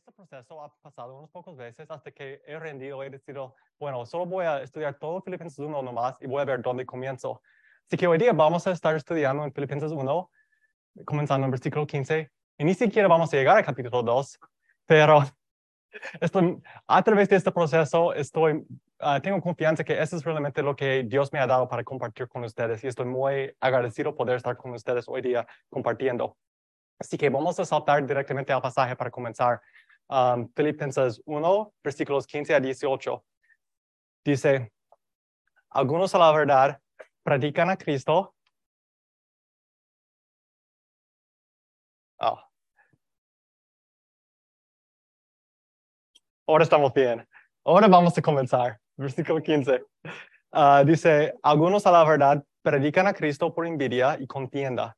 Este proceso ha pasado unos pocos veces hasta que he rendido he decidido, bueno, solo voy a estudiar todo Filipenses 1 nomás y voy a ver dónde comienzo. Así que hoy día vamos a estar estudiando en Filipenses 1, comenzando en versículo 15, y ni siquiera vamos a llegar al capítulo 2, pero a través de este proceso estoy, ah, tengo confianza que eso es realmente lo que Dios me ha dado para compartir con ustedes y estoy muy agradecido poder estar con ustedes hoy día compartiendo. Así que vamos a saltar directamente al pasaje para comenzar. Um, Filipenses 1, versículos 15 a 18. Dice, algunos a la verdad predican a Cristo. Oh. Ahora estamos bien. Ahora vamos a comenzar. Versículo 15. Ah, dice, algunos a la verdad predican a Cristo por envidia y contienda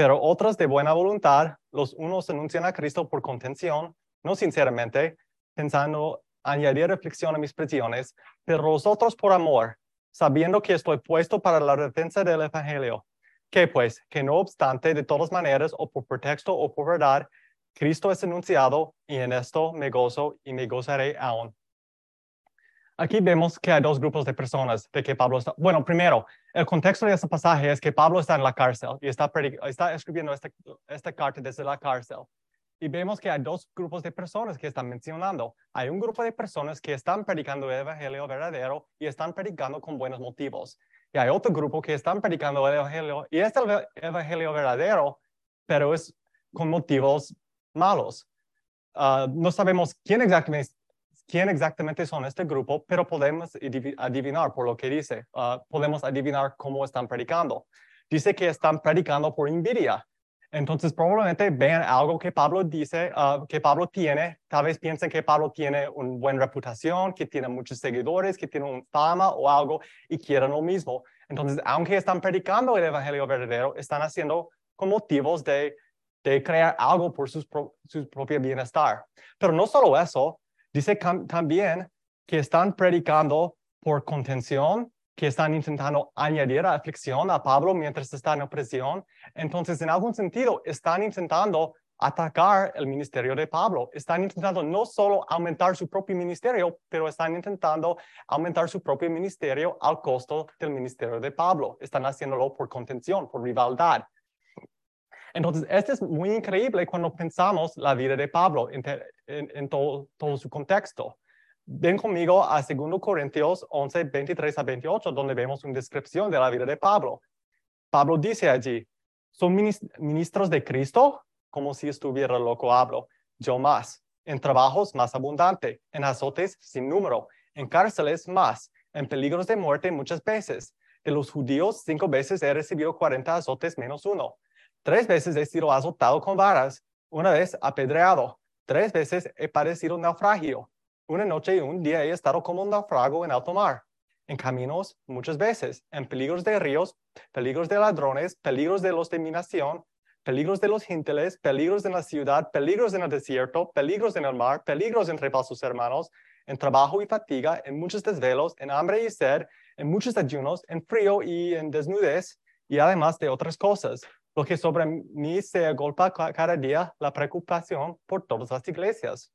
pero otros de buena voluntad, los unos anuncian a Cristo por contención, no sinceramente, pensando añadir reflexión a mis prisiones, pero los otros por amor, sabiendo que estoy puesto para la defensa del Evangelio. Que pues, que no obstante, de todas maneras, o por pretexto o por verdad, Cristo es anunciado y en esto me gozo y me gozaré aún. Aquí vemos que hay dos grupos de personas de que Pablo está. Bueno, primero, el contexto de este pasaje es que Pablo está en la cárcel y está, está escribiendo esta, esta carta desde la cárcel. Y vemos que hay dos grupos de personas que están mencionando. Hay un grupo de personas que están predicando el evangelio verdadero y están predicando con buenos motivos. Y hay otro grupo que están predicando el evangelio y es el evangelio verdadero, pero es con motivos malos. Ah, no sabemos quién exactamente quién exactamente son este grupo, pero podemos adivinar por lo que dice. Ah, podemos adivinar cómo están predicando. Dice que están predicando por envidia. Entonces, probablemente vean algo que Pablo dice, ah, que Pablo tiene. Tal vez piensen que Pablo tiene una buena reputación, que tiene muchos seguidores, que tiene una fama o algo y quieren lo mismo. Entonces, aunque están predicando el evangelio verdadero, están haciendo con motivos de, crear algo por su propio bienestar. Pero no solo eso, Dice también que están predicando por contención, que están intentando añadir aflicción a Pablo mientras está en prisión. Entonces, en algún sentido, están intentando atacar el ministerio de Pablo. Están intentando no solo aumentar su propio ministerio, pero están intentando aumentar su propio ministerio al costo del ministerio de Pablo. Están haciéndolo por contención, por rivalidad. Entonces, esto es muy increíble cuando pensamos la vida de Pablo en, todo, su contexto. Ven conmigo a 2 Corintios 11, 23 a 28, donde vemos una descripción de la vida de Pablo. Pablo dice allí, son ministros de Cristo, como si estuviera loco hablo, yo más, en trabajos más abundante, en azotes sin número, en cárceles más, en peligros de muerte muchas veces. De los judíos, cinco veces he recibido 40 azotes menos uno. Tres veces he sido azotado con varas, una vez apedreado, tres veces he padecido naufragio. Una noche y un día he estado como un naufrago en alto mar, en caminos muchas veces, en peligros de ríos, peligros de ladrones, peligros de los de mi nación, peligros de los gentiles, peligros en la ciudad, peligros en el desierto, peligros en el mar, peligros entre falsos hermanos, en trabajo y fatiga, en muchos desvelos, en hambre y sed, en muchos ayunos, en frío y en desnudez, y además de otras cosas lo que sobre mí se agolpa cada día la preocupación por todas las iglesias.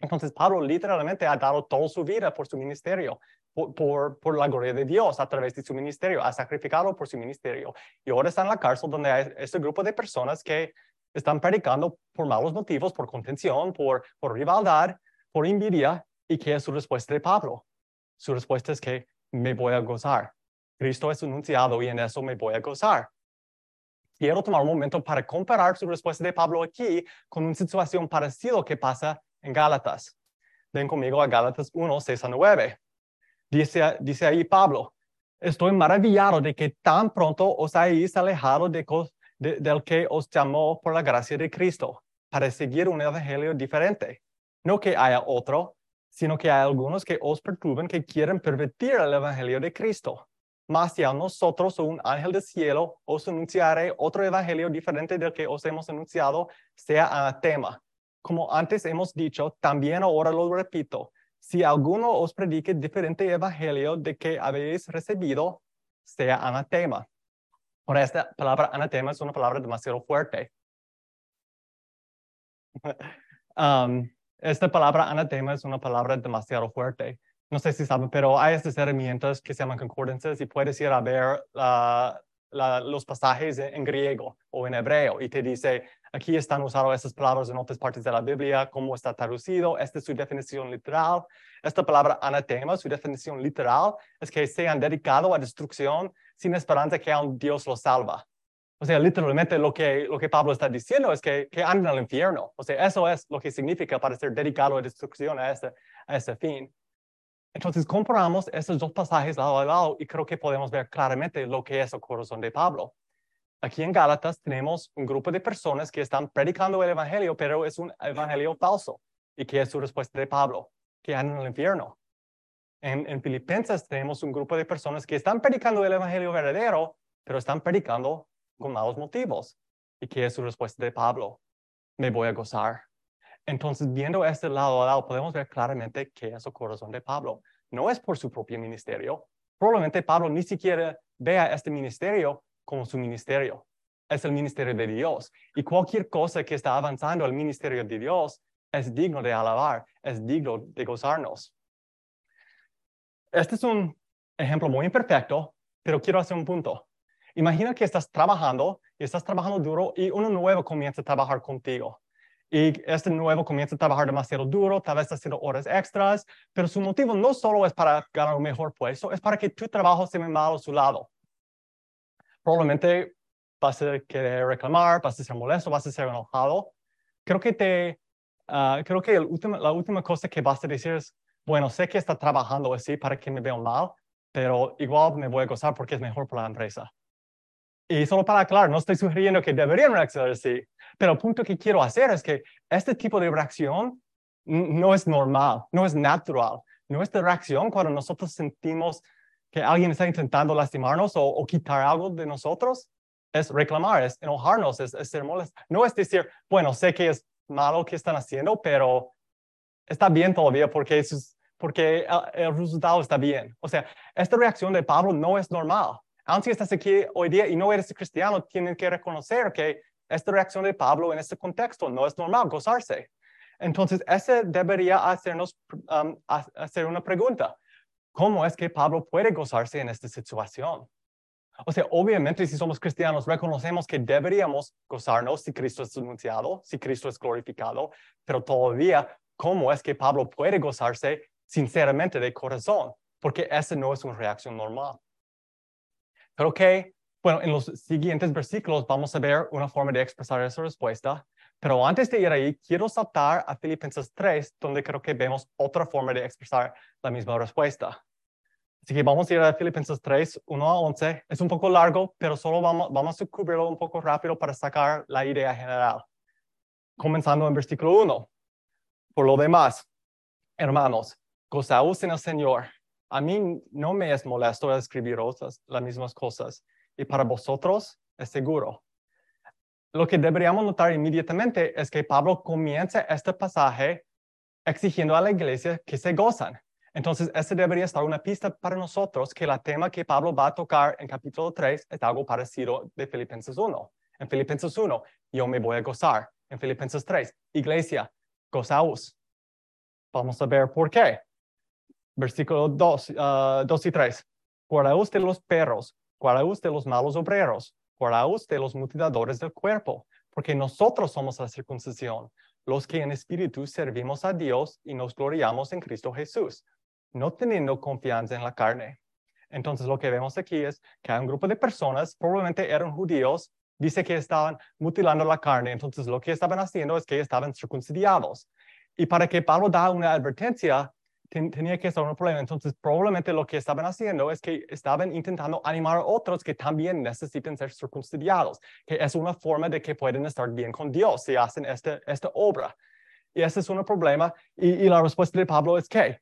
Entonces Pablo literalmente ha dado toda su vida por su ministerio, por, por, la gloria de Dios a través de su ministerio, ha sacrificado por su ministerio. Y ahora está en la cárcel donde hay este grupo de personas que están predicando por malos motivos, por contención, por, por rivalidad, por envidia. ¿Y qué es su respuesta de Pablo? Su respuesta es que me voy a gozar. Cristo es anunciado y en eso me voy a gozar quiero tomar un momento para comparar su respuesta de Pablo aquí con una situación parecida que pasa en Gálatas. Ven conmigo a Gálatas 1, 6 a 9. Dice, dice ahí Pablo, estoy maravillado de que tan pronto os hayáis alejado de, del que os llamó por la gracia de Cristo para seguir un evangelio diferente. No que haya otro, sino que hay algunos que os perturban que quieren pervertir el evangelio de Cristo mas si a nosotros un ángel del cielo os anunciaré otro evangelio diferente del que os hemos anunciado, sea anatema. Como antes hemos dicho, también ahora lo repito, si alguno os predique diferente evangelio de que habéis recibido, sea anatema. Por esta palabra anatema es una palabra demasiado fuerte. Um, esta palabra anatema es una palabra demasiado fuerte. No sé si saben, pero hay estas herramientas que se llaman concordancias y puedes ir a ver los pasajes en griego o en hebreo y te dice, aquí están usadas estas palabras en otras partes de la Biblia, cómo está traducido, esta es su definición literal. Esta palabra anatema, su definición literal es que se han dedicado a destrucción sin esperanza que un Dios los salva. O sea, literalmente lo que, lo que Pablo está diciendo es que, que andan al infierno. O sea, eso es lo que significa para ser dedicado a destrucción a ese, a ese fin. Entonces comparamos estos dos pasajes lado a lado y creo que podemos ver claramente lo que es el corazón de Pablo. Aquí en Gálatas tenemos un grupo de personas que están predicando el evangelio, pero es un evangelio falso. ¿Y que es su respuesta de Pablo? Que andan en el infierno. En, en Filipenses tenemos un grupo de personas que están predicando el evangelio verdadero, pero están predicando con malos motivos. ¿Y que es su respuesta de Pablo? Me voy a gozar. Entonces, viendo este lado a lado, podemos ver claramente qué es el corazón de Pablo. No es por su propio ministerio. Probablemente Pablo ni siquiera vea este ministerio como su ministerio. Es el ministerio de Dios. Y cualquier cosa que está avanzando al ministerio de Dios es digno de alabar, es digno de gozarnos. Este es un ejemplo muy imperfecto, pero quiero hacer un punto. Imagina que estás trabajando y estás trabajando duro y uno nuevo comienza a trabajar contigo y este nuevo comienza a trabajar demasiado duro, tal vez haciendo horas extras, pero su motivo no solo es para ganar un mejor puesto, es para que tu trabajo se vea mal a su lado. Probablemente vas a querer reclamar, vas a ser molesto, vas a ser enojado. Creo que, te, ah, creo que la última cosa que vas a decir es, bueno, sé que está trabajando así para que me vean mal, pero igual me voy a gozar porque es mejor para la empresa. Y solo para aclarar, no estoy sugiriendo que deberían reaccionar así, pero el punto que quiero hacer es que este tipo de reacción no es normal, no es natural. Nuestra reacción cuando nosotros sentimos que alguien está intentando lastimarnos o, quitar algo de nosotros es reclamar, es enojarnos, es, ser molesto. No es decir, bueno, sé que es malo lo que están haciendo, pero está bien todavía porque, porque el resultado está bien. O sea, esta reacción de Pablo no es normal aunque estás aquí hoy día y no eres cristiano, tienen que reconocer que esta reacción de Pablo en este contexto no es normal, gozarse. Entonces, ese debería hacernos um, hacer una pregunta. ¿Cómo es que Pablo puede gozarse en esta situación? O sea, obviamente si somos cristianos, reconocemos que deberíamos gozarnos si Cristo es anunciado, si Cristo es glorificado, pero todavía, ¿cómo es que Pablo puede gozarse sinceramente de corazón? Porque esa no es una reacción normal. Pero que, bueno, en los siguientes versículos vamos a ver una forma de expresar esa respuesta. Pero antes de ir ahí, quiero saltar a Filipenses 3, donde creo que vemos otra forma de expresar la misma respuesta. Así que vamos a ir a Filipenses 3, 1 a 11. Es un poco largo, pero solo vamos, vamos a cubrirlo un poco rápido para sacar la idea general. Comenzando en versículo 1. Por lo demás, hermanos, gozaos en el Señor a mí no me es molesto escribir las mismas cosas y para vosotros es seguro. Lo que deberíamos notar inmediatamente es que Pablo comienza este pasaje exigiendo a la iglesia que se gozan. Entonces, ese debería estar una pista para nosotros que la tema que Pablo va a tocar en capítulo 3 es algo parecido de Filipenses 1. En Filipenses 1, yo me voy a gozar. En Filipenses 3, iglesia, gozaos. Vamos a ver por qué versículo 2, uh, 2 y 3. Guardaos de los perros, guardaos de los malos obreros, guardaos de los mutiladores del cuerpo, porque nosotros somos la circuncisión, los que en espíritu servimos a Dios y nos gloriamos en Cristo Jesús, no teniendo confianza en la carne. Entonces lo que vemos aquí es que hay un grupo de personas, probablemente eran judíos, dice que estaban mutilando la carne, entonces lo que estaban haciendo es que estaban circuncidados. Y para que Pablo da una advertencia, tenía que estar un problema. Entonces, probablemente lo que estaban haciendo es que estaban intentando animar a otros que también necesiten ser circuncidados, que es una forma de que pueden estar bien con Dios si hacen este, esta obra. Y ese es un problema. Y, la respuesta de Pablo es que,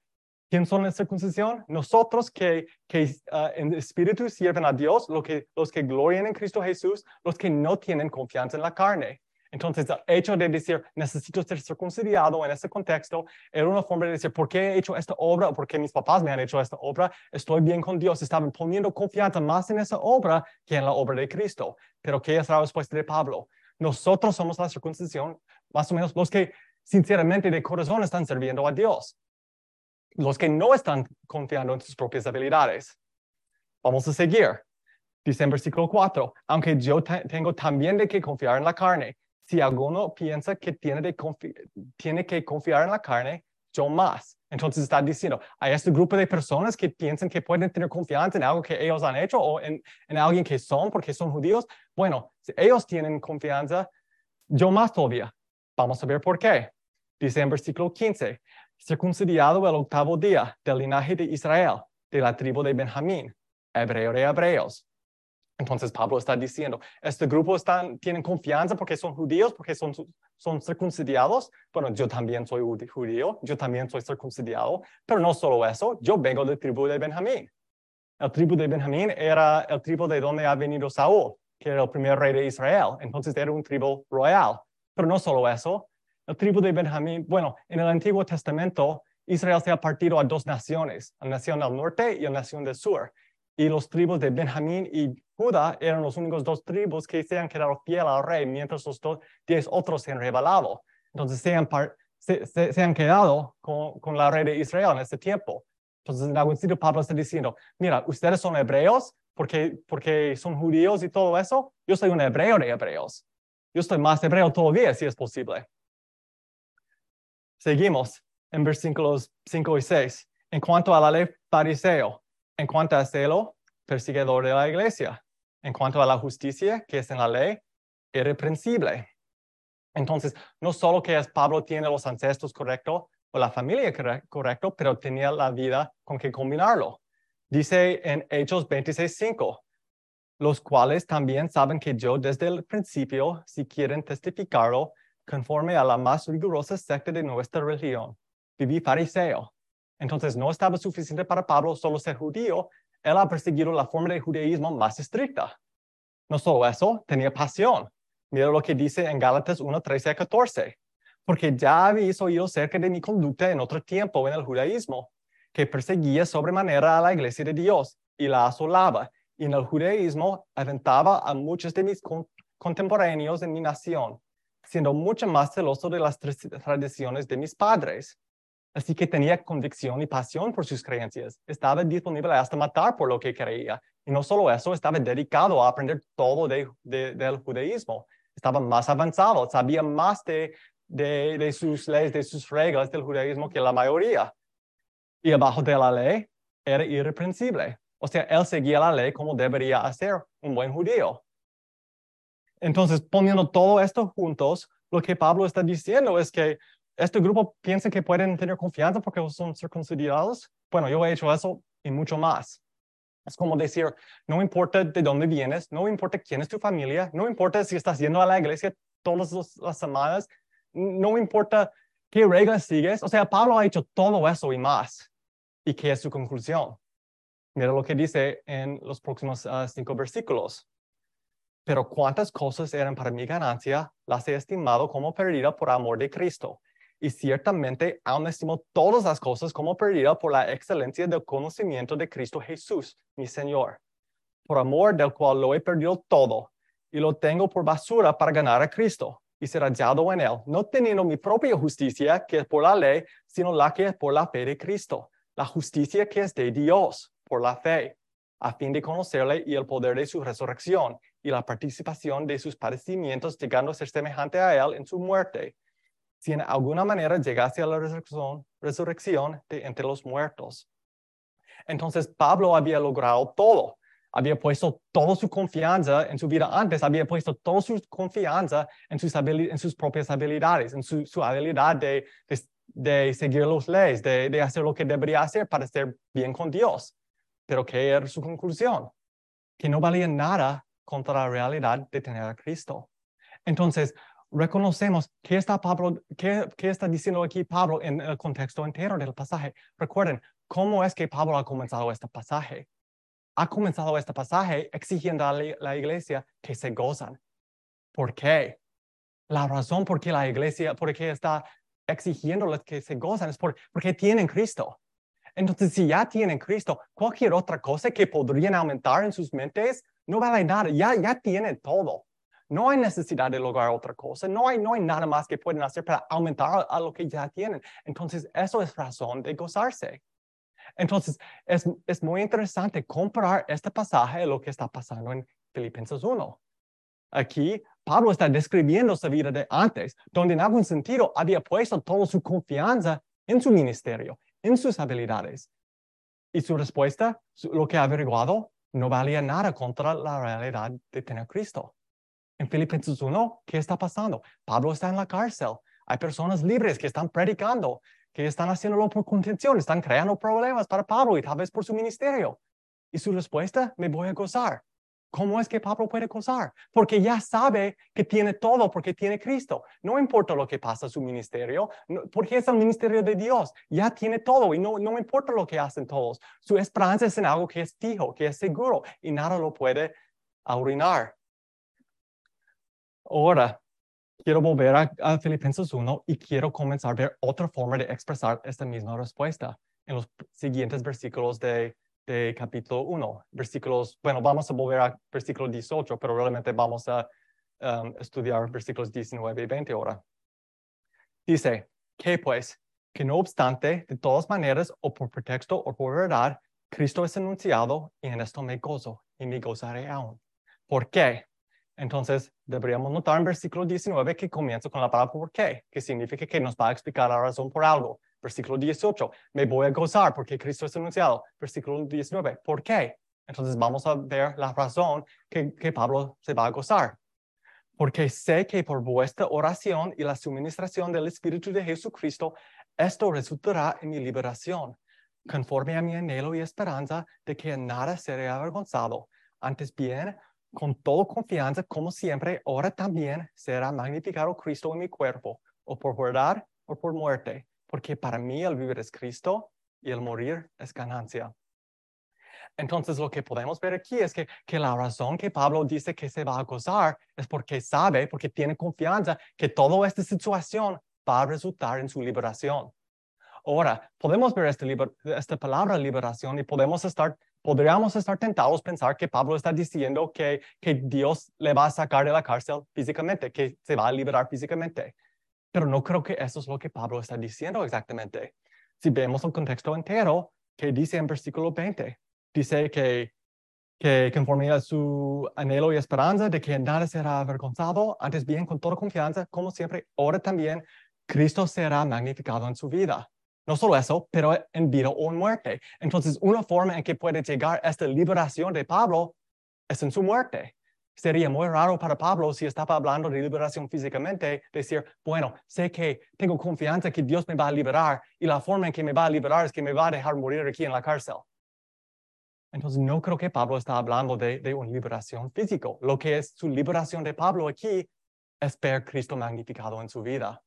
¿quién son la circuncisión? Nosotros que, que ah, en espíritu sirven a Dios, lo que, los que glorian en Cristo Jesús, los que no tienen confianza en la carne. Entonces, el hecho de decir, necesito ser circuncidado en ese contexto, era una forma de decir, ¿por qué he hecho esta obra? ¿O por qué mis papás me han hecho esta obra? Estoy bien con Dios. Estaban poniendo confianza más en esa obra que en la obra de Cristo. Pero, ¿qué es la respuesta de Pablo? Nosotros somos la circuncisión, más o menos los que sinceramente de corazón están sirviendo a Dios. Los que no están confiando en sus propias habilidades. Vamos a seguir. Dice en versículo 4, aunque yo tengo también de que confiar en la carne, si alguno piensa que tiene, que confiar en la carne, yo más. Entonces está diciendo, hay este grupo de personas que piensan que pueden tener confianza en algo que ellos han hecho o en, en alguien que son porque son judíos. Bueno, si ellos tienen confianza, yo más todavía. Vamos a ver por qué. Dice en versículo 15, circuncidado el octavo día del linaje de Israel, de la tribu de Benjamín, hebreo de hebreos. Entonces Pablo está diciendo, este grupo están, tienen confianza porque son judíos, porque son, son circuncidados. Bueno, yo también soy judío, yo también soy circuncidado, pero no solo eso, yo vengo del tribu de Benjamín. El tribu de Benjamín era el tribu de donde ha venido Saúl, que era el primer rey de Israel. Entonces era un tribu royal. Pero no solo eso, el tribu de Benjamín, bueno, en el Antiguo Testamento, Israel se ha partido a dos naciones, la nación del norte y la nación del sur y los tribus de Benjamín y Judá eran los únicos dos tribus que se han quedado fiel al rey, mientras los diez otros se han rebelado. Entonces se han, se, han quedado con, con, la rey de Israel en ese tiempo. Entonces en algún sitio Pablo está diciendo, mira, ustedes son hebreos porque, porque son judíos y todo eso. Yo soy un hebreo de hebreos. Yo estoy más hebreo todavía, si es posible. Seguimos en versículos 5 y 6. En cuanto a la ley fariseo, en cuanto a celo, perseguidor de la iglesia. En cuanto a la justicia, que es en la ley, irreprensible. Entonces, no solo que es Pablo tiene los ancestros correctos o la familia correcto, pero tenía la vida con que combinarlo. Dice en Hechos 26.5, los cuales también saben que yo desde el principio, si quieren testificarlo, conforme a la más rigurosa secta de nuestra religión, viví fariseo, entonces no estaba suficiente para Pablo solo ser judío, él ha perseguido la forma de judaísmo más estricta. No solo eso, tenía pasión. Mira lo que dice en Gálatas 1, 13 a 14. Porque ya habéis oído cerca de mi conducta en otro tiempo en el judaísmo, que perseguía sobremanera a la iglesia de Dios y la asolaba. Y en el judaísmo aventaba a muchos de mis contemporáneos en mi nación, siendo mucho más celoso de las tradiciones de mis padres Así que tenía convicción y pasión por sus creencias. Estaba disponible hasta matar por lo que creía. Y no solo eso, estaba dedicado a aprender todo de, del judaísmo. Estaba más avanzado, sabía más de, de, sus leyes, de sus reglas del judaísmo que la mayoría. Y abajo de la ley era irreprensible. O sea, él seguía la ley como debería hacer un buen judío. Entonces, poniendo todo esto juntos, lo que Pablo está diciendo es que este grupo piensa que pueden tener confianza porque son circuncidados. Bueno, yo he hecho eso y mucho más. Es como decir, no importa de dónde vienes, no importa quién es tu familia, no importa si estás yendo a la iglesia todas las semanas, no importa qué reglas sigues. O sea, Pablo ha hecho todo eso y más. ¿Y qué es su conclusión? Mira lo que dice en los próximos ah, cinco versículos. Pero cuántas cosas eran para mi ganancia, las he estimado como perdida por amor de Cristo y ciertamente aún estimo todas las cosas como perdida por la excelencia del conocimiento de Cristo Jesús, mi Señor, por amor del cual lo he perdido todo y lo tengo por basura para ganar a Cristo y ser hallado en él, no teniendo mi propia justicia que es por la ley, sino la que es por la fe de Cristo, la justicia que es de Dios por la fe, a fin de conocerle y el poder de su resurrección y la participación de sus padecimientos, llegando a ser semejante a él en su muerte si en alguna manera llegase a la resurrección, resurrección de entre los muertos. Entonces Pablo había logrado todo. Había puesto toda su confianza en su vida antes, había puesto toda su confianza en sus, en sus propias habilidades, en su, habilidad de, de, seguir las leyes, de, de hacer lo que debería hacer para estar bien con Dios. Pero ¿qué era su conclusión? Que no valía nada contra la realidad de tener a Cristo. Entonces, reconocemos qué está, Pablo, qué, qué está diciendo aquí Pablo en el contexto entero del pasaje. Recuerden, ¿cómo es que Pablo ha comenzado este pasaje? Ha comenzado este pasaje exigiendo a la iglesia que se gozan. ¿Por qué? La razón por qué la iglesia, por qué está exigiéndoles que se gozan es porque tienen Cristo. Entonces, si ya tienen Cristo, cualquier otra cosa que podrían aumentar en sus mentes no vale nada. Ya, ya tienen todo. No hay necesidad de lograr otra cosa. No hay, no hay nada más que pueden hacer para aumentar a lo que ya tienen. Entonces, eso es razón de gozarse. Entonces, es, es muy interesante comparar este pasaje a lo que está pasando en Filipenses 1. Aquí, Pablo está describiendo su vida de antes, donde en algún sentido había puesto toda su confianza en su ministerio, en sus habilidades. Y su respuesta, lo que ha averiguado, no valía nada contra la realidad de tener Cristo. En Filipenses 1, ¿qué está pasando? Pablo está en la cárcel. Hay personas libres que están predicando, que están haciéndolo por contención, están creando problemas para Pablo y tal vez por su ministerio. Y su respuesta, me voy a gozar. ¿Cómo es que Pablo puede gozar? Porque ya sabe que tiene todo, porque tiene Cristo. No importa lo que pasa en su ministerio, porque es el ministerio de Dios. Ya tiene todo y no, no importa lo que hacen todos. Su esperanza es en algo que es fijo, que es seguro y nada lo puede arruinar. Ahora, quiero volver a, a, Filipenses 1 y quiero comenzar a ver otra forma de expresar esta misma respuesta en los siguientes versículos de de capítulo 1, versículos, bueno, vamos a volver a versículo 18, pero realmente vamos a um, estudiar versículos 19 y 20 ahora. Dice, que pues, que no obstante, de todas maneras, o por pretexto o por verdad, Cristo es anunciado y en esto me gozo y me gozaré aún. ¿Por qué? Entonces, deberíamos notar en versículo 19 que comienza con la palabra por qué, que significa que nos va a explicar la razón por algo. Versículo 18, me voy a gozar porque Cristo es anunciado. Versículo 19, ¿por qué? Entonces vamos a ver la razón que, que Pablo se va a gozar. Porque sé que por vuestra oración y la suministración del Espíritu de Jesucristo, esto resultará en mi liberación, conforme a mi anhelo y esperanza de que nada seré avergonzado. Antes bien, con toda confianza, como siempre, ahora también será magnificado Cristo en mi cuerpo, o por verdad o por muerte porque para mí el vivir es Cristo y el morir es ganancia. Entonces lo que podemos ver aquí es que, que la razón que Pablo dice que se va a gozar es porque sabe, porque tiene confianza que toda esta situación va a resultar en su liberación. Ahora, podemos ver esta, esta palabra liberación y podemos estar, podríamos estar tentados a pensar que Pablo está diciendo que, Dios le va a sacar de la cárcel físicamente, que se va a liberar físicamente. Pero no creo que eso es lo que Pablo está diciendo exactamente. Si vemos el contexto entero, que dice en versículo 20, dice que, que conforme a su anhelo y esperanza de que nada será avergonzado, antes bien con toda confianza, como siempre, ahora también Cristo será magnificado en su vida. No solo eso, pero en vida o en muerte. Entonces, una forma en que puede llegar esta liberación de Pablo es en su muerte. Sería muy raro para Pablo si estaba hablando de liberación físicamente, decir, bueno, sé que tengo confianza que Dios me va a liberar y la forma en que me va a liberar es que me va a dejar morir aquí en la cárcel. Entonces, no creo que Pablo está hablando de, de una liberación física. Lo que es su liberación de Pablo aquí es ver Cristo magnificado en su vida.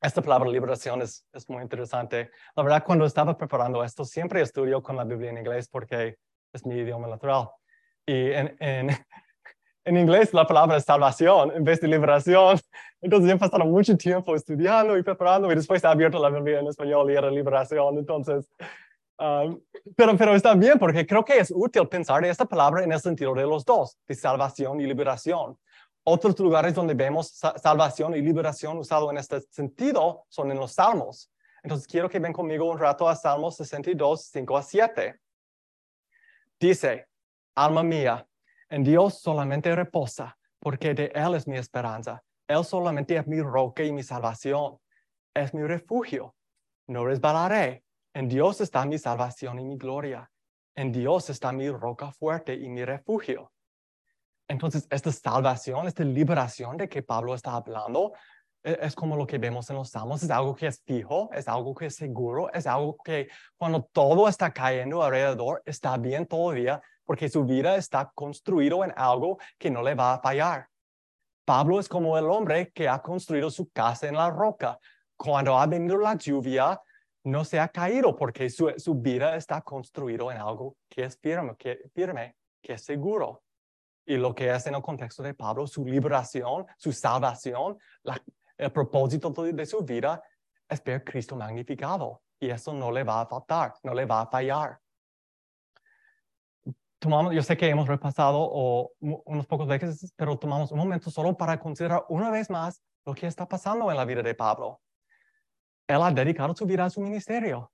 Esta palabra liberación es, es muy interesante. La verdad, cuando estaba preparando esto, siempre estudio con la Biblia en inglés porque es mi idioma natural. Y en, en, en inglés la palabra es salvación en vez de liberación. Entonces he pasado mucho tiempo estudiando y preparando y después he abierto la Biblia en español y era liberación. Entonces, um, pero, pero está bien porque creo que es útil pensar esta palabra en el sentido de los dos, de salvación y liberación. Otros lugares donde vemos salvación y liberación usado en este sentido son en los salmos. Entonces quiero que ven conmigo un rato a Salmos 62, 5 a 7. Dice, alma mía, en Dios solamente reposa, porque de Él es mi esperanza. Él solamente es mi roca y mi salvación. Es mi refugio. No resbalaré. En Dios está mi salvación y mi gloria. En Dios está mi roca fuerte y mi refugio. Entonces, esta salvación, esta liberación de que Pablo está hablando, e-, es como lo que vemos en los salmos, es algo que es fijo, es algo que es seguro, es algo que cuando todo está cayendo alrededor, está bien todavía, porque su vida está construido en algo que no le va a fallar. Pablo es como el hombre que ha construido su casa en la roca. Cuando ha venido la lluvia, no se ha caído porque su, su vida está construido en algo que es firme, que, firme, que es seguro. Y lo que es en el contexto de Pablo, su liberación, su salvación, el propósito de su vida es ver Cristo magnificado. Y eso no le va a faltar, no le va a fallar. tomamos, yo sé que hemos repasado o, unos pocos veces, pero tomamos un momento solo para considerar una vez más lo que está pasando en la vida de Pablo. Él ha dedicado su vida a su ministerio.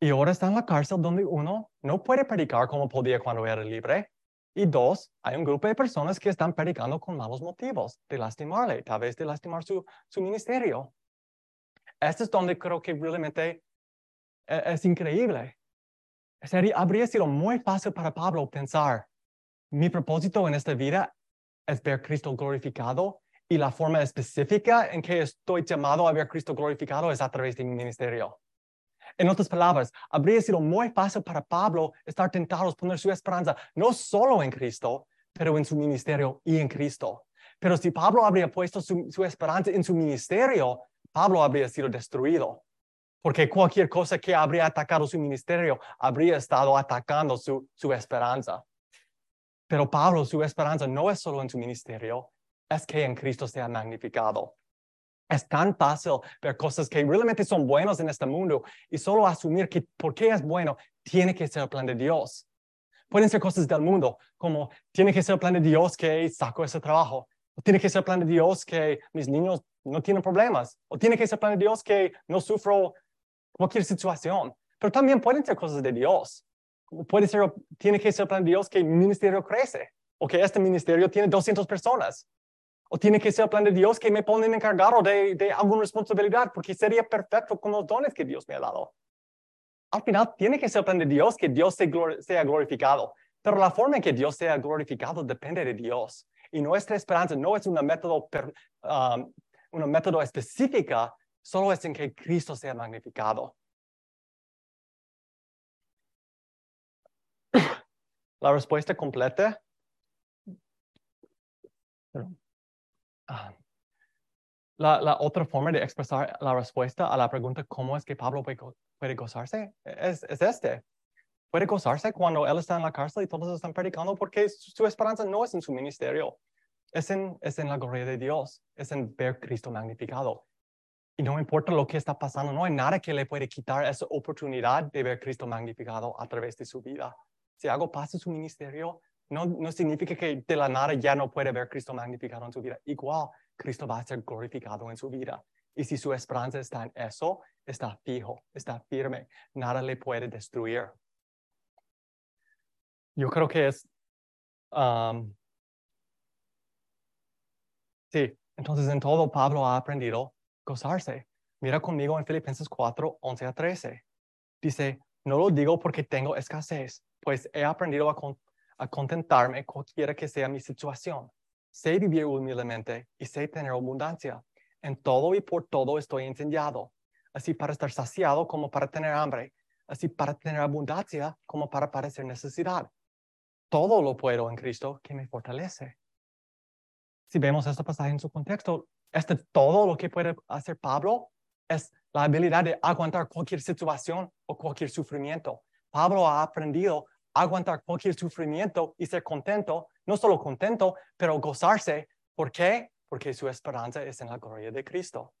Y ahora está en la cárcel donde uno no puede predicar como podía cuando era libre. Y dos, hay un grupo de personas que están predicando con malos motivos de lastimarle, tal vez de lastimar su, su ministerio. Este es donde creo que realmente es, es increíble. Sería, habría sido muy fácil para Pablo pensar, mi propósito en esta vida es ver Cristo glorificado y la forma específica en que estoy llamado a ver Cristo glorificado es a través de mi ministerio. En otras palabras, habría sido muy fácil para Pablo estar tentado a poner su esperanza no solo en Cristo, pero en su ministerio y en Cristo. Pero si Pablo habría puesto su, su esperanza en su ministerio, Pablo habría sido destruido. Porque cualquier cosa que habría atacado su ministerio habría estado atacando su, su esperanza. Pero Pablo, su esperanza no es solo en su ministerio, es que en Cristo sea magnificado. Es tan fácil ver cosas que realmente son buenas en este mundo y solo asumir que porque es bueno, tiene que ser el plan de Dios. Pueden ser cosas del mundo, como tiene que ser el plan de Dios que saco ese trabajo, o tiene que ser el plan de Dios que mis niños no tienen problemas, o tiene que ser el plan de Dios que no sufro cualquier situación. Pero también pueden ser cosas de Dios. Puede ser, tiene que ser el plan de Dios que mi ministerio crece, o que este ministerio tiene 200 personas, o tiene que ser el plan de Dios que me ponen encargado de, de alguna responsabilidad, porque sería perfecto con los dones que Dios me ha dado. Al final, tiene que ser el plan de Dios que Dios sea glorificado. Pero la forma en que Dios sea glorificado depende de Dios. Y nuestra esperanza no es una método, um, una método específica, solo es en que Cristo sea magnificado. La respuesta completa Ah. La, otra forma de expresar la respuesta a la pregunta cómo es que Pablo puede, gozarse es, este. Puede gozarse cuando él está en la cárcel y todos están predicando porque su, esperanza no es en su ministerio, es en, es en la gloria de Dios, es en ver Cristo magnificado. Y no importa lo que está pasando, no hay nada que le puede quitar esa oportunidad de ver Cristo magnificado a través de su vida. Si algo pasa en su ministerio, no, significa que de la nada ya no puede ver Cristo magnificado en su vida. Igual, Cristo va a ser glorificado en su vida. Y si su esperanza está en eso, está fijo, está firme. Nada le puede destruir. Yo creo que es... Um, sí, entonces en todo Pablo ha aprendido gozarse. Mira conmigo en Filipenses 4, 11 a 13. Dice, no lo digo porque tengo escasez, pues he aprendido a, a contentarme cualquiera que sea mi situación. Sé vivir humildemente y sé tener abundancia. En todo y por todo estoy incendiado, así para estar saciado como para tener hambre, así para tener abundancia como para parecer necesidad. Todo lo puedo en Cristo que me fortalece. Si vemos este pasaje en su contexto, este todo lo que puede hacer Pablo es la habilidad de aguantar cualquier situación o cualquier sufrimiento. Pablo ha aprendido aguantar cualquier sufrimiento y ser contento, no solo contento, pero gozarse. ¿Por qué? Porque su esperanza es en la gloria de Cristo.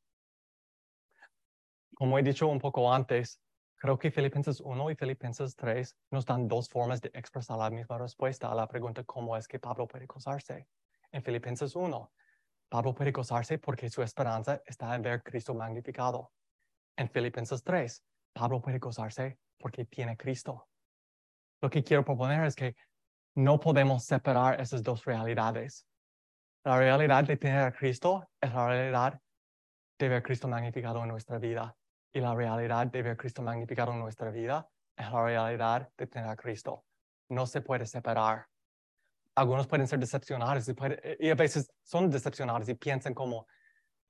Como he dicho un poco antes, creo que Filipenses 1 y Filipenses 3 nos dan dos formas de expresar la misma respuesta a la pregunta cómo es que Pablo puede gozarse. En Filipenses 1, Pablo puede gozarse porque su esperanza está en ver Cristo magnificado. En Filipenses 3, Pablo puede gozarse porque tiene Cristo lo que quiero proponer es que no podemos separar esas dos realidades. La realidad de tener a Cristo es la realidad de ver Cristo magnificado en nuestra vida. Y la realidad de ver Cristo magnificado en nuestra vida es la realidad de tener a Cristo. No se puede separar. Algunos pueden ser decepcionados y, y a veces son decepcionados y piensan como,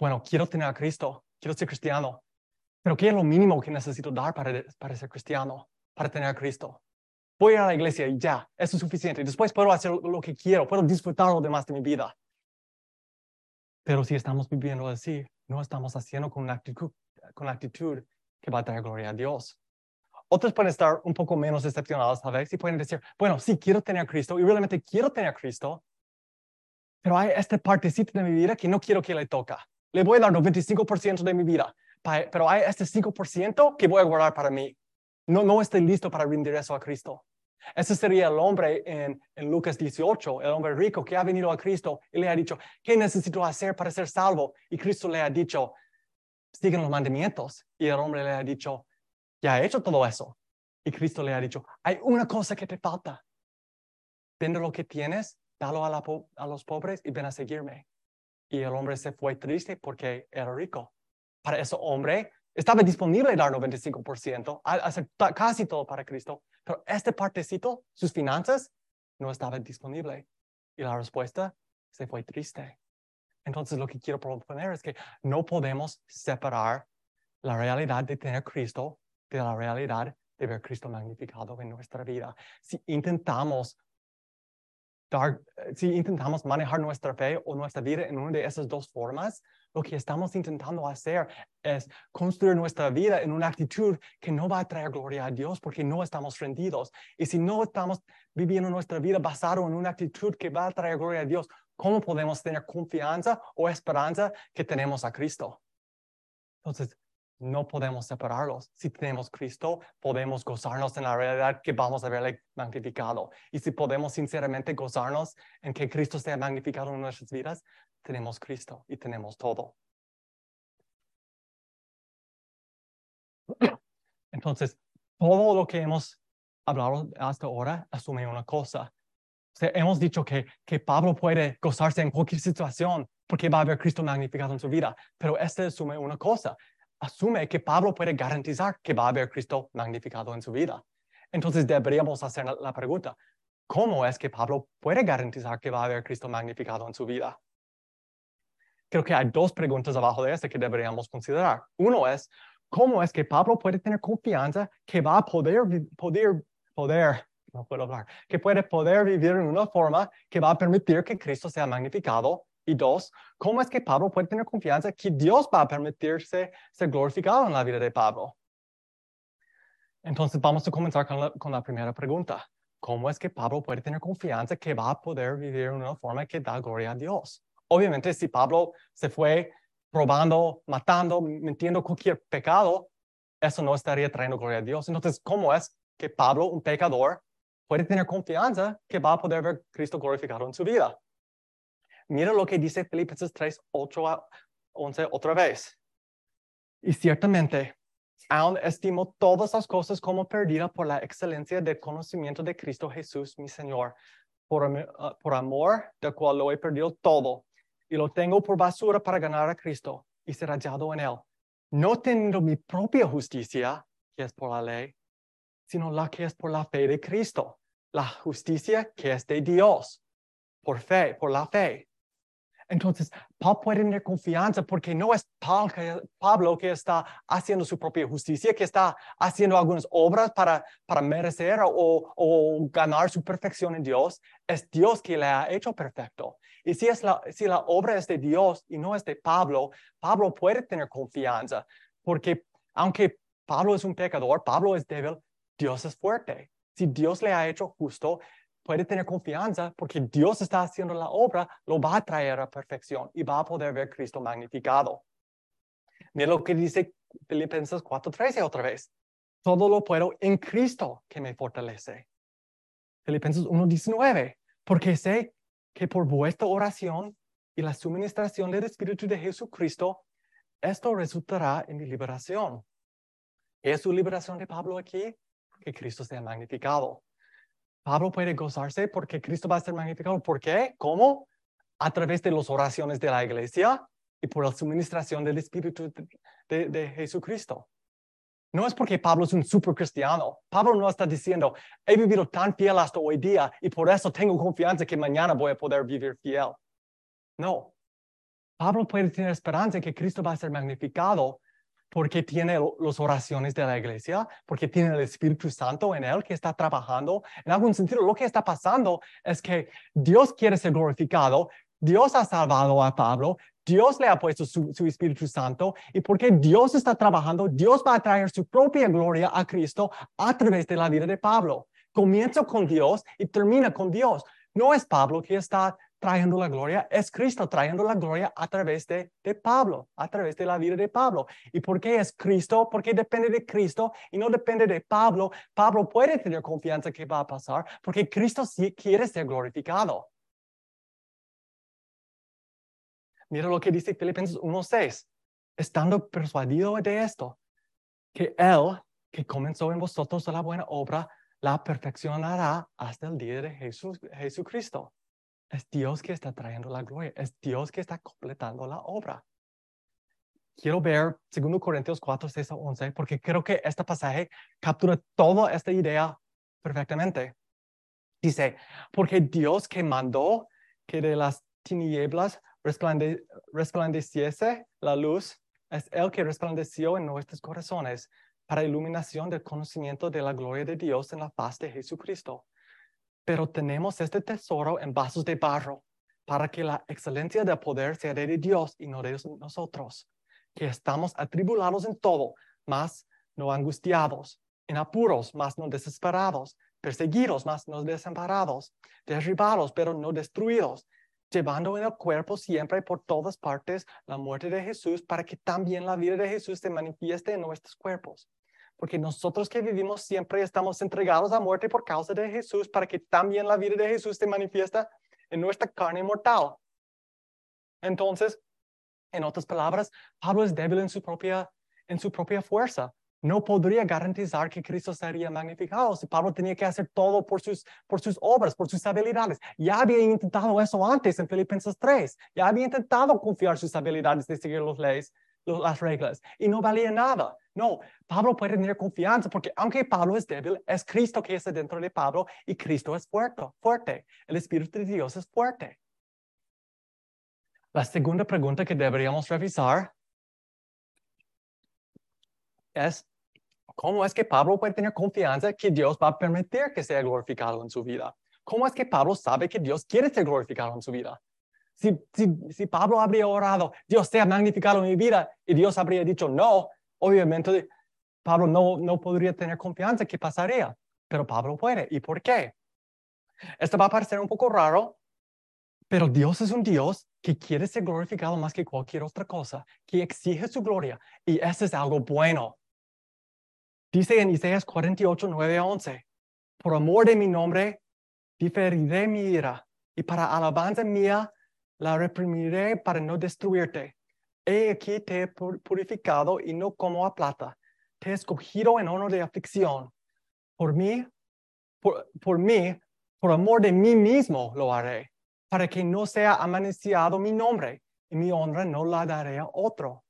bueno, quiero tener a Cristo, quiero ser cristiano, pero ¿qué es lo mínimo que necesito dar para, para ser cristiano, para tener a Cristo? Voy a la iglesia y ya, eso es suficiente. Después puedo hacer lo que quiero, puedo disfrutar lo demás de mi vida. Pero si estamos viviendo así, no estamos haciendo con una actitud, con actitud que va a traer gloria a Dios. Otros pueden estar un poco menos decepcionados, ¿sabes? Y pueden decir, bueno, sí, quiero tener a Cristo y realmente quiero tener a Cristo, pero hay esta partecita de mi vida que no quiero que le toca. Le voy a dar 95% de mi vida, pero hay este 5% que voy a guardar para mí. No, no estoy listo para rendir eso a Cristo. Ese sería el hombre en, en, Lucas 18, el hombre rico que ha venido a Cristo y le ha dicho, ¿qué necesito hacer para ser salvo? Y Cristo le ha dicho, siguen los mandamientos. Y el hombre le ha dicho, ya he hecho todo eso. Y Cristo le ha dicho, hay una cosa que te falta. Vende lo que tienes, dalo a, los pobres y ven a seguirme. Y el hombre se fue triste porque era rico. Para ese hombre estaba disponible dar 95%, hacer casi todo para Cristo, pero este partecito, sus finanzas, no estaba disponible. Y la respuesta se fue triste. Entonces lo que quiero proponer es que no podemos separar la realidad de tener Cristo de la realidad de ver Cristo magnificado en nuestra vida. Si intentamos si intentamos manejar nuestra fe o nuestra vida en una de esas dos formas, lo que estamos intentando hacer es construir nuestra vida en una actitud que no va a traer gloria a Dios porque no estamos rendidos. Y si no estamos viviendo nuestra vida basado en una actitud que va a traer gloria a Dios, ¿cómo podemos tener confianza o esperanza que tenemos a Cristo? Entonces, no podemos separarlos. Si tenemos Cristo, podemos gozarnos en la realidad que vamos a verle magnificado. Y si podemos sinceramente gozarnos en que Cristo sea magnificado en nuestras vidas, tenemos Cristo y tenemos todo. Entonces, todo lo que hemos hablado hasta ahora asume una cosa. hemos dicho que, que Pablo puede gozarse en cualquier situación porque va a haber Cristo magnificado en su vida, pero este asume una cosa, asume que Pablo puede garantizar que va a haber Cristo magnificado en su vida. Entonces deberíamos hacer la pregunta, ¿cómo es que Pablo puede garantizar que va a haber Cristo magnificado en su vida? Creo que hay dos preguntas abajo de este que deberíamos considerar. Uno es, ¿cómo es que Pablo puede tener confianza que va a poder, poder, poder, no puedo hablar, que puede poder vivir en una forma que va a permitir que Cristo sea magnificado y dos, ¿cómo es que Pablo puede tener confianza que Dios va a permitirse ser glorificado en la vida de Pablo? Entonces vamos a comenzar con la, con la primera pregunta. ¿Cómo es que Pablo puede tener confianza que va a poder vivir en una forma que da gloria a Dios? Obviamente, si Pablo se fue probando, matando, mintiendo cualquier pecado, eso no estaría trayendo gloria a Dios. Entonces, ¿cómo es que Pablo, un pecador, puede tener confianza que va a poder ver Cristo glorificado en su vida? Mira lo que dice Filipenses 3, 8 a 11 otra vez. Y ciertamente, aún estimo todas las cosas como perdidas por la excelencia del conocimiento de Cristo Jesús, mi Señor, por, uh, por amor del cual lo he perdido todo y lo tengo por basura para ganar a Cristo y ser hallado en él. No teniendo mi propia justicia, que es por la ley, sino la que es por la fe de Cristo, la justicia que es de Dios, por fe, por la fe. Entonces, Pablo puede tener confianza porque no es Pablo que está haciendo su propia justicia, que está haciendo algunas obras para, para merecer o, o, ganar su perfección en Dios. Es Dios que le ha hecho perfecto. Y si, es la, si la obra es de Dios y no es de Pablo, Pablo puede tener confianza porque aunque Pablo es un pecador, Pablo es débil, Dios es fuerte. Si Dios le ha hecho justo, puede tener confianza porque Dios está haciendo la obra, lo va a traer a perfección y va a poder ver Cristo magnificado. Mira lo que dice Filipenses 4:13 otra vez. Todo lo puedo en Cristo que me fortalece. Filipenses 1:19. Porque sé que por vuestra oración y la suministración del Espíritu de Jesucristo, esto resultará en mi liberación. ¿Es su liberación de Pablo aquí? Que Cristo sea magnificado. Pablo puede gozarse porque Cristo va a ser magnificado. ¿Por qué? ¿Cómo? A través de las oraciones de la iglesia y por la suministración del Espíritu de, Jesucristo. No es porque Pablo es un super cristiano. Pablo no está diciendo, he vivido tan fiel hasta hoy día y por eso tengo confianza que mañana voy a poder vivir fiel. No. Pablo puede tener esperanza que Cristo va a ser magnificado porque tiene las oraciones de la iglesia, porque tiene el Espíritu Santo en él que está trabajando. En algún sentido, lo que está pasando es que Dios quiere ser glorificado, Dios ha salvado a Pablo, Dios le ha puesto su, Espíritu Santo y porque Dios está trabajando, Dios va a traer su propia gloria a Cristo a través de la vida de Pablo. Comienza con Dios y termina con Dios. No es Pablo que está trayendo la gloria? Es Cristo trayendo la gloria a través de, de Pablo, a través de la vida de Pablo. ¿Y por qué es Cristo? Porque depende de Cristo y no depende de Pablo. Pablo puede tener confianza que va a pasar porque Cristo sí quiere ser glorificado. Mira lo que dice Filipenses 1.6. Estando persuadido de esto, que Él, que comenzó en vosotros la buena obra, la perfeccionará hasta el día de Jesús, Jesucristo. Es Dios que está trayendo la gloria, es Dios que está completando la obra. Quiero ver 2 Corintios 4, 6 a 11, porque creo que este pasaje captura toda esta idea perfectamente. Dice, porque Dios que mandó que de las tinieblas resplandeciese la luz, es el que resplandeció en nuestros corazones para iluminación del conocimiento de la gloria de Dios en la faz de Jesucristo. Pero tenemos este tesoro en vasos de barro, para que la excelencia del poder sea de Dios y no de nosotros, que estamos atribulados en todo, mas no angustiados, en apuros, mas no desesperados, perseguidos, mas no desamparados, derribados, pero no destruidos, llevando en el cuerpo siempre por todas partes la muerte de Jesús para que también la vida de Jesús se manifieste en nuestros cuerpos. Porque nosotros que vivimos siempre estamos entregados a muerte por causa de Jesús para que también la vida de Jesús se manifiesta en nuestra carne mortal. Entonces, en otras palabras, Pablo es débil en su propia, en su propia fuerza no podría garantizar que Cristo sería magnificado si Pablo tenía que hacer todo por sus, por sus obras, por sus habilidades. Ya había intentado eso antes en Filipenses 3. Ya había intentado confiar sus habilidades de seguir las leyes, las reglas, y no valía nada. No, Pablo puede tener confianza porque aunque Pablo es débil, es Cristo que está dentro de Pablo y Cristo es fuerte, fuerte. El Espíritu de Dios es fuerte. La segunda pregunta que deberíamos revisar es ¿Cómo es que Pablo puede tener confianza que Dios va a permitir que sea glorificado en su vida? ¿Cómo es que Pablo sabe que Dios quiere ser glorificado en su vida? Si, si, Pablo habría orado, Dios sea magnificado en mi vida, y Dios habría dicho no, obviamente Pablo no, no podría tener confianza que pasaría, pero Pablo puede. ¿Y por qué? Esto va a parecer un poco raro, pero Dios es un Dios que quiere ser glorificado más que cualquier otra cosa, que exige su gloria, y eso es algo bueno. Dice en Isaías 48, 9 a 11, por amor de mi nombre, diferiré mi ira, y para alabanza mía la reprimiré para no destruirte. He aquí te he purificado y no como a plata. Te he escogido en honor de aflicción. Por mí, por, por mí, por amor de mí mismo lo haré, para que no sea amaneciado mi nombre, y mi honra no la daré a otro.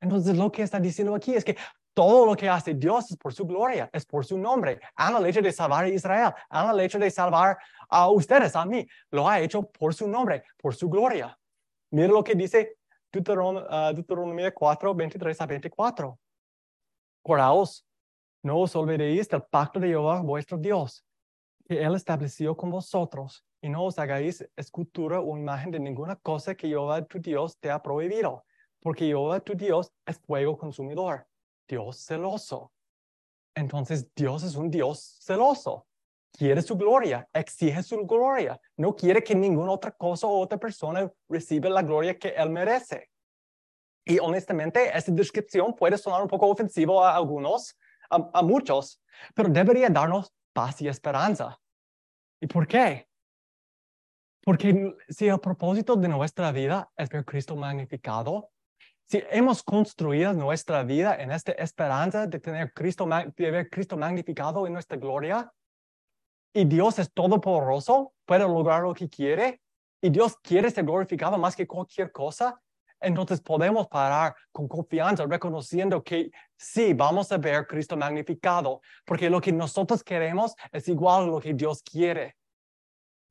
Entonces lo que está diciendo aquí es que todo lo que hace Dios es por su gloria, es por su nombre. A la leche de salvar a Israel, a la leche de salvar a ustedes, a mí. Lo ha hecho por su nombre, por su gloria. Mira lo que dice ah, Deuteronomio, 4, 23 a 24. Coraos, no os olvidéis del pacto de Jehová vuestro Dios, que Él estableció con vosotros, y no os hagáis escultura o imagen de ninguna cosa que Jehová tu Dios te ha prohibido, porque Jehová tu Dios es fuego consumidor Dios celoso. Entonces Dios es un Dios celoso. Quiere su gloria, exige su gloria. No quiere que ninguna otra cosa o otra persona reciba la gloria que Él merece. Y honestamente, esta descripción puede sonar un poco ofensivo a algunos, a, a muchos, pero debería darnos paz y esperanza. ¿Y por qué? Porque si el propósito de nuestra vida es ver Cristo magnificado, si hemos construido nuestra vida en esta esperanza de tener Cristo, ver Cristo magnificado en nuestra gloria, y Dios es todopoderoso, puede lograr lo que quiere, y Dios quiere ser glorificado más que cualquier cosa, entonces podemos parar con confianza, reconociendo que sí, vamos a ver Cristo magnificado, porque lo que nosotros queremos es igual a lo que Dios quiere.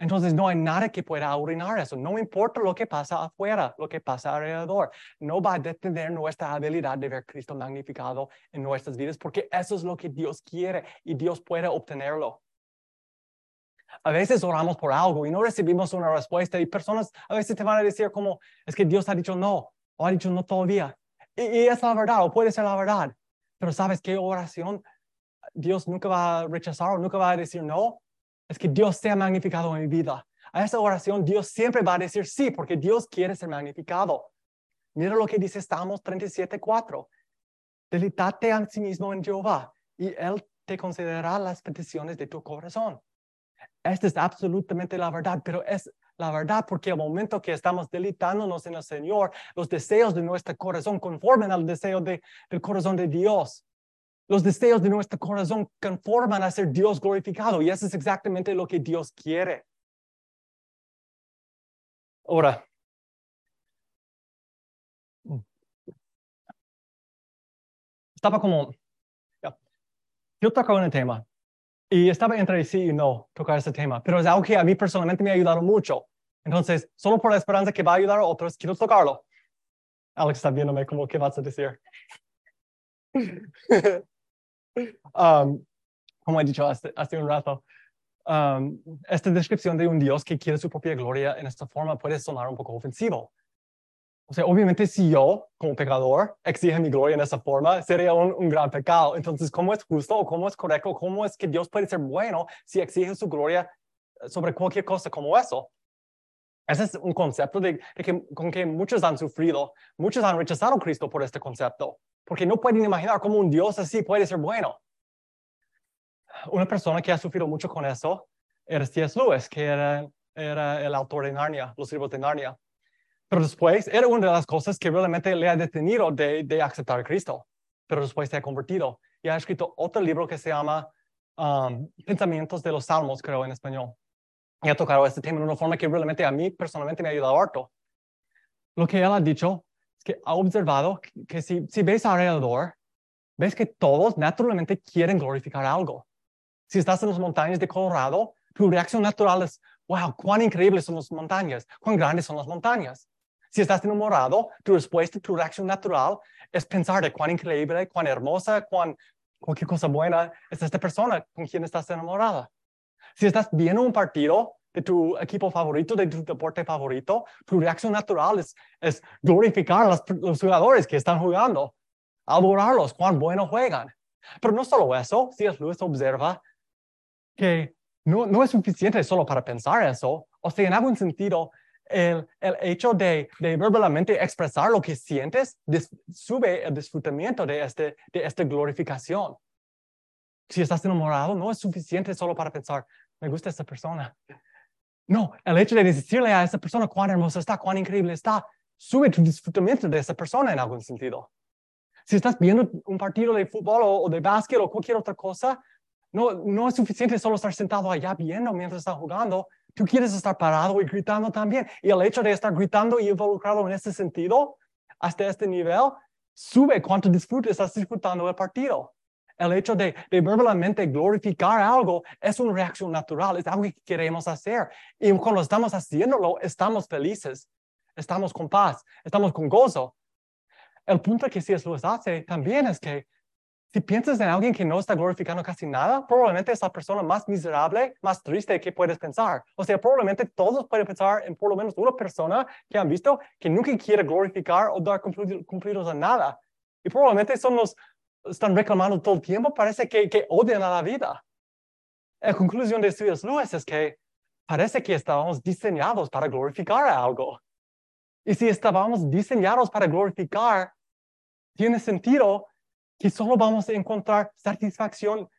Entonces no hay nada que pueda arruinar eso. No importa lo que pasa afuera, lo que pasa alrededor. No va a detener nuestra habilidad de ver Cristo magnificado en nuestras vidas porque eso es lo que Dios quiere y Dios puede obtenerlo. A veces oramos por algo y no recibimos una respuesta y personas a veces te van a decir como, es que Dios ha dicho no o ha dicho no todavía. Y, y es la verdad o puede ser la verdad. Pero ¿sabes qué oración Dios nunca va a rechazar o nunca va a decir no? Es que Dios sea magnificado en mi vida. a esa oración Dios siempre va a decir sí, porque Dios quiere ser magnificado. Mira lo que dice Salmos 37.4. Delítate a sí mismo en Jehová y Él te concederá las peticiones de tu corazón. Esta es absolutamente la verdad, pero es la verdad porque al momento que estamos delitándonos en el Señor, los deseos de nuestro corazón conforman al deseo de, del corazón de Dios. Los deseos de nuestro corazón conforman a ser Dios glorificado y eso es exactamente lo que Dios quiere. Ahora, estaba como, yo tocaba un tema y estaba entre sí y no tocar ese tema, pero es algo que a mí personalmente me ha ayudado mucho. Entonces, solo por la esperanza que va a ayudar a otros, quiero tocarlo. Alex está viéndome como, ¿qué vas a decir? Um, como he dicho hace, hace un rato, um, esta descripción de un Dios que quiere su propia gloria en esta forma puede sonar un poco ofensivo. O sea, obviamente si yo, como pecador, exige mi gloria en esa forma, sería un, un, gran pecado. Entonces, ¿cómo es justo o cómo es correcto? ¿Cómo es que Dios puede ser bueno si exige su gloria sobre cualquier cosa como eso? Ese es un concepto de, que, con que muchos han sufrido. Muchos han rechazado a Cristo por este concepto, porque no pueden imaginar cómo un Dios así puede ser bueno. Una persona que ha sufrido mucho con eso era C.S. Lewis, que era, era el autor de Narnia, los libros de Narnia. Pero después era una de las cosas que realmente le ha detenido de, de aceptar a Cristo. Pero después se ha convertido y ha escrito otro libro que se llama um, Pensamientos de los Salmos, creo en español. Y ha tocado este tema de una forma que realmente a mí personalmente me ha ayudado harto. Lo que él ha dicho es que ha observado que, si, si ves alrededor, ves que todos naturalmente quieren glorificar algo. Si estás en las montañas de Colorado, tu reacción natural es, wow, cuán increíbles son las montañas, cuán grandes son las montañas. Si estás enamorado, tu respuesta, tu reacción natural es pensar de cuán increíble, cuán hermosa, cuán cualquier cosa buena es esta persona con quien estás enamorada. Si estás viendo un partido de tu equipo favorito, de tu deporte favorito, tu reacción natural es, glorificar a los, jugadores que están jugando, adorarlos, cuán bueno juegan. Pero no solo eso, es Luis observa que no, no es suficiente solo para pensar eso, o sea, en algún sentido, el, el hecho de, de, verbalmente expresar lo que sientes sube el disfrutamiento de, este, de esta glorificación. Si estás enamorado, no es suficiente solo para pensar, me gusta esta persona. No, el hecho de decirle a esa persona cuán hermosa está, cuán increíble está, sube tu disfrutamiento de esa persona en algún sentido. Si estás viendo un partido de fútbol o, de básquet o cualquier otra cosa, no, no es suficiente solo estar sentado allá viendo mientras está jugando. Tú quieres estar parado y gritando también. Y el hecho de estar gritando y involucrado en ese sentido, hasta este nivel, sube cuánto disfrutes estás disfrutando el partido. El hecho de, de glorificar algo es una reacción natural, es algo que queremos hacer. Y cuando estamos haciéndolo, estamos felices, estamos con paz, estamos con gozo. El punto que C.S. Lewis hace también es que si piensas en alguien que no está glorificando casi nada, probablemente es la persona más miserable, más triste que puedes pensar. O sea, probablemente todos pueden pensar en por lo menos una persona que han visto que nunca quiere glorificar o dar cumplidos a nada. Y probablemente son los, están reclamando todo el tiempo, parece que, que odian a la vida. La conclusión de C.S. Lewis es que parece que estábamos diseñados para glorificar algo. Y si estábamos diseñados para glorificar, tiene sentido que solo vamos a encontrar satisfacción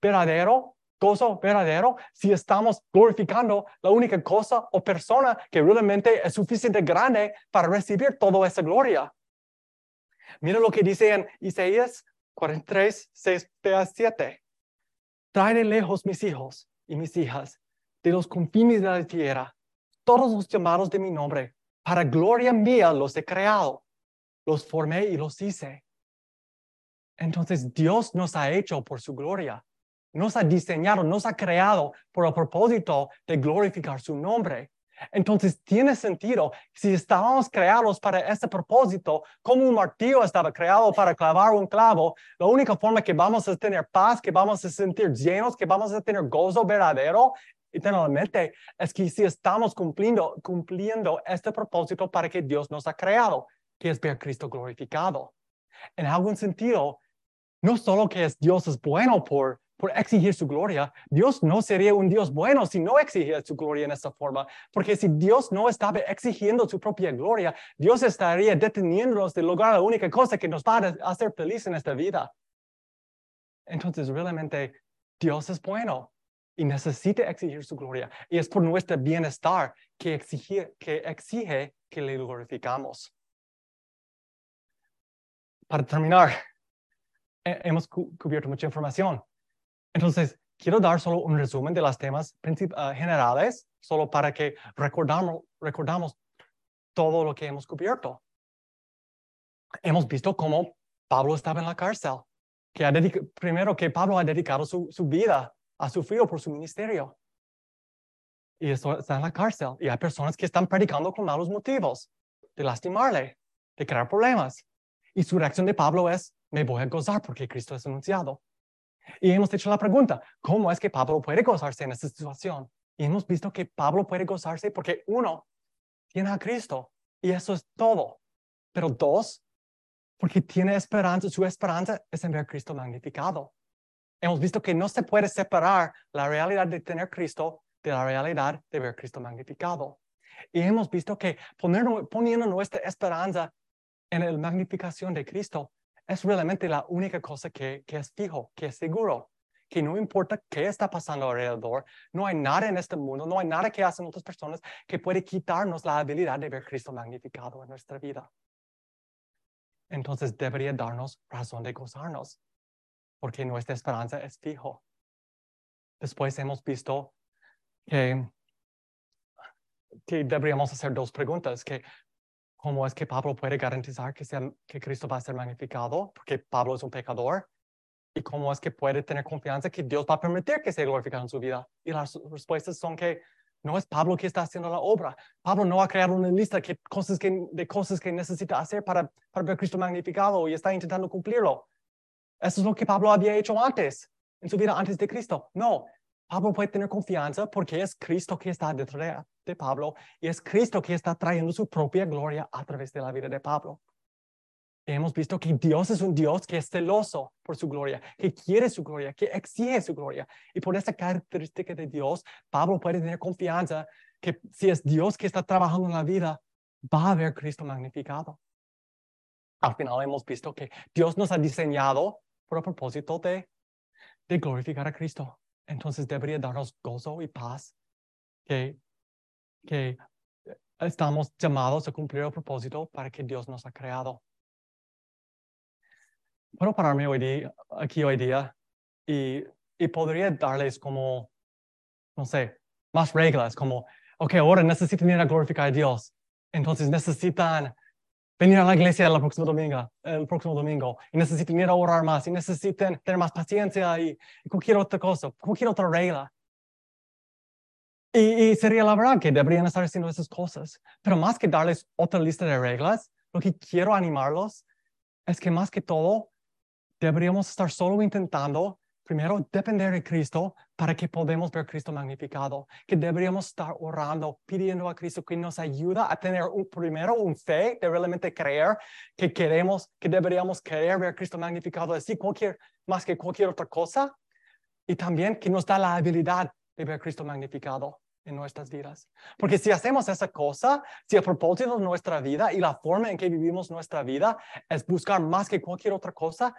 verdadero, gozo verdadero, si estamos glorificando la única cosa o persona que realmente es suficiente grande para recibir toda esa gloria. Mira lo que dice en Isaías 43, 6 a 7. Trae lejos mis hijos y mis hijas de los confines de la tierra, todos los llamados de mi nombre, para gloria mía los he creado, los formé y los hice. Entonces Dios nos ha hecho por su gloria, nos ha diseñado, nos ha creado por el propósito de glorificar su nombre. Entonces tiene sentido, si estábamos creados para ese propósito, como un martillo estaba creado para clavar un clavo, la única forma que vamos a tener paz, que vamos a sentir llenos, que vamos a tener gozo verdadero eternamente, es que si estamos cumpliendo, cumpliendo este propósito para que Dios nos ha creado, que es ver a Cristo glorificado. En algún sentido, no solo que es Dios es bueno por por exigir su gloria, Dios no sería un Dios bueno si no exigiera su gloria en esta forma. Porque si Dios no estaba exigiendo su propia gloria, Dios estaría deteniéndonos de lograr la única cosa que nos va a hacer feliz en esta vida. Entonces, realmente, Dios es bueno y necesita exigir su gloria. Y es por nuestro bienestar que exige que, exige que le glorificamos. Para terminar, hemos cubierto mucha información. Entonces, quiero dar solo un resumen de los temas uh, generales, solo para que recordamos, todo lo que hemos cubierto. Hemos visto cómo Pablo estaba en la cárcel, que ha primero que Pablo ha dedicado su, su vida a sufrir por su ministerio. Y esto está en la cárcel. Y hay personas que están predicando con malos motivos, de lastimarle, de crear problemas. Y su reacción de Pablo es, me voy a gozar porque Cristo es anunciado. Y hemos hecho la pregunta, ¿cómo es que Pablo puede gozarse en esta situación? Y hemos visto que Pablo puede gozarse porque uno, tiene a Cristo y eso es todo. Pero dos, porque tiene esperanza, su esperanza es en ver a Cristo magnificado. Hemos visto que no se puede separar la realidad de tener Cristo de la realidad de ver a Cristo magnificado. Y hemos visto que poniendo nuestra esperanza en la magnificación de Cristo es realmente la única cosa que, es fijo, que es seguro, que no importa qué está pasando alrededor, no hay nada en este mundo, no hay nada que hacen otras personas que puede quitarnos la habilidad de ver Cristo magnificado en nuestra vida. Entonces debería darnos razón de gozarnos, porque nuestra esperanza es fijo. Después hemos visto que, que deberíamos hacer dos preguntas, que ¿Cómo es que Pablo puede garantizar que, sea, que Cristo va a ser magnificado? Porque Pablo es un pecador. ¿Y cómo es que puede tener confianza que Dios va a permitir que sea glorificado en su vida? Y las respuestas son que no es Pablo que está haciendo la obra. Pablo no ha creado una lista que, cosas que, de cosas que necesita hacer para, para ver Cristo magnificado y está intentando cumplirlo. Eso es lo que Pablo había hecho antes, en su vida antes de Cristo. No, Pablo puede tener confianza porque es Cristo que está detrás de Pablo y es Cristo que está trayendo su propia gloria a través de la vida de Pablo. hemos visto que Dios es un Dios que es celoso por su gloria, que quiere su gloria, que exige su gloria. Y por esa característica de Dios, Pablo puede tener confianza que si es Dios que está trabajando en la vida, va a ver Cristo magnificado. Al final hemos visto que Dios nos ha diseñado por el propósito de, de glorificar a Cristo entonces debería darnos gozo y paz que, que estamos llamados a cumplir el propósito para que Dios nos ha creado. Puedo pararme hoy día, aquí hoy día y, y podría darles como, no sé, más reglas, como, ok, ahora necesitan ir a glorificar a Dios. Entonces necesitan venir a la iglesia el próximo domingo, el próximo domingo y necesitan ir a orar más y necesitan tener más paciencia y, cualquier otra cosa, cualquier otra regla. Y, y, sería la verdad que deberían estar haciendo esas cosas. Pero más que darles otra lista de reglas, lo que quiero animarlos es que más que todo deberíamos estar solo intentando primero depender de Cristo para que podamos ver Cristo magnificado, que deberíamos estar orando, pidiendo a Cristo que nos ayude a tener un, primero un fe de realmente creer que queremos, que deberíamos querer ver Cristo magnificado así cualquier, más que cualquier otra cosa, y también que nos da la habilidad de ver Cristo magnificado en nuestras vidas. Porque si hacemos esa cosa, si el propósito de nuestra vida y la forma en que vivimos nuestra vida es buscar más que cualquier otra cosa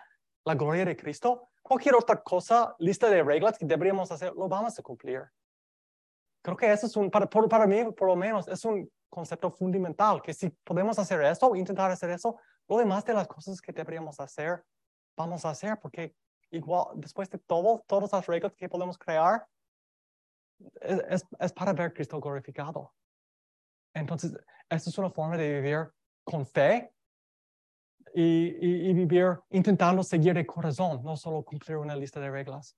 la gloria de Cristo, cualquier otra cosa, lista de reglas que deberíamos hacer, lo vamos a cumplir. Creo que eso es un, para, para mí, por lo menos, es un concepto fundamental, que si podemos hacer eso, intentar hacer eso, lo demás de las cosas que deberíamos hacer, vamos a hacer, porque igual, después de todo, todas las reglas que podemos crear, es, es para ver Cristo glorificado. Entonces, esta es una forma de vivir con fe y, vivir intentando seguir de corazón, no solo cumplir una lista de reglas.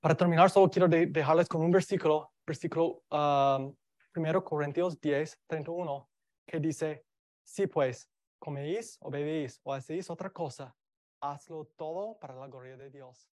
Para terminar, solo quiero dejarles con un versículo, versículo 1 um, Corintios 10, 31, que dice, si pues coméis o bebéis o hacéis otra cosa, hazlo todo para la gloria de Dios.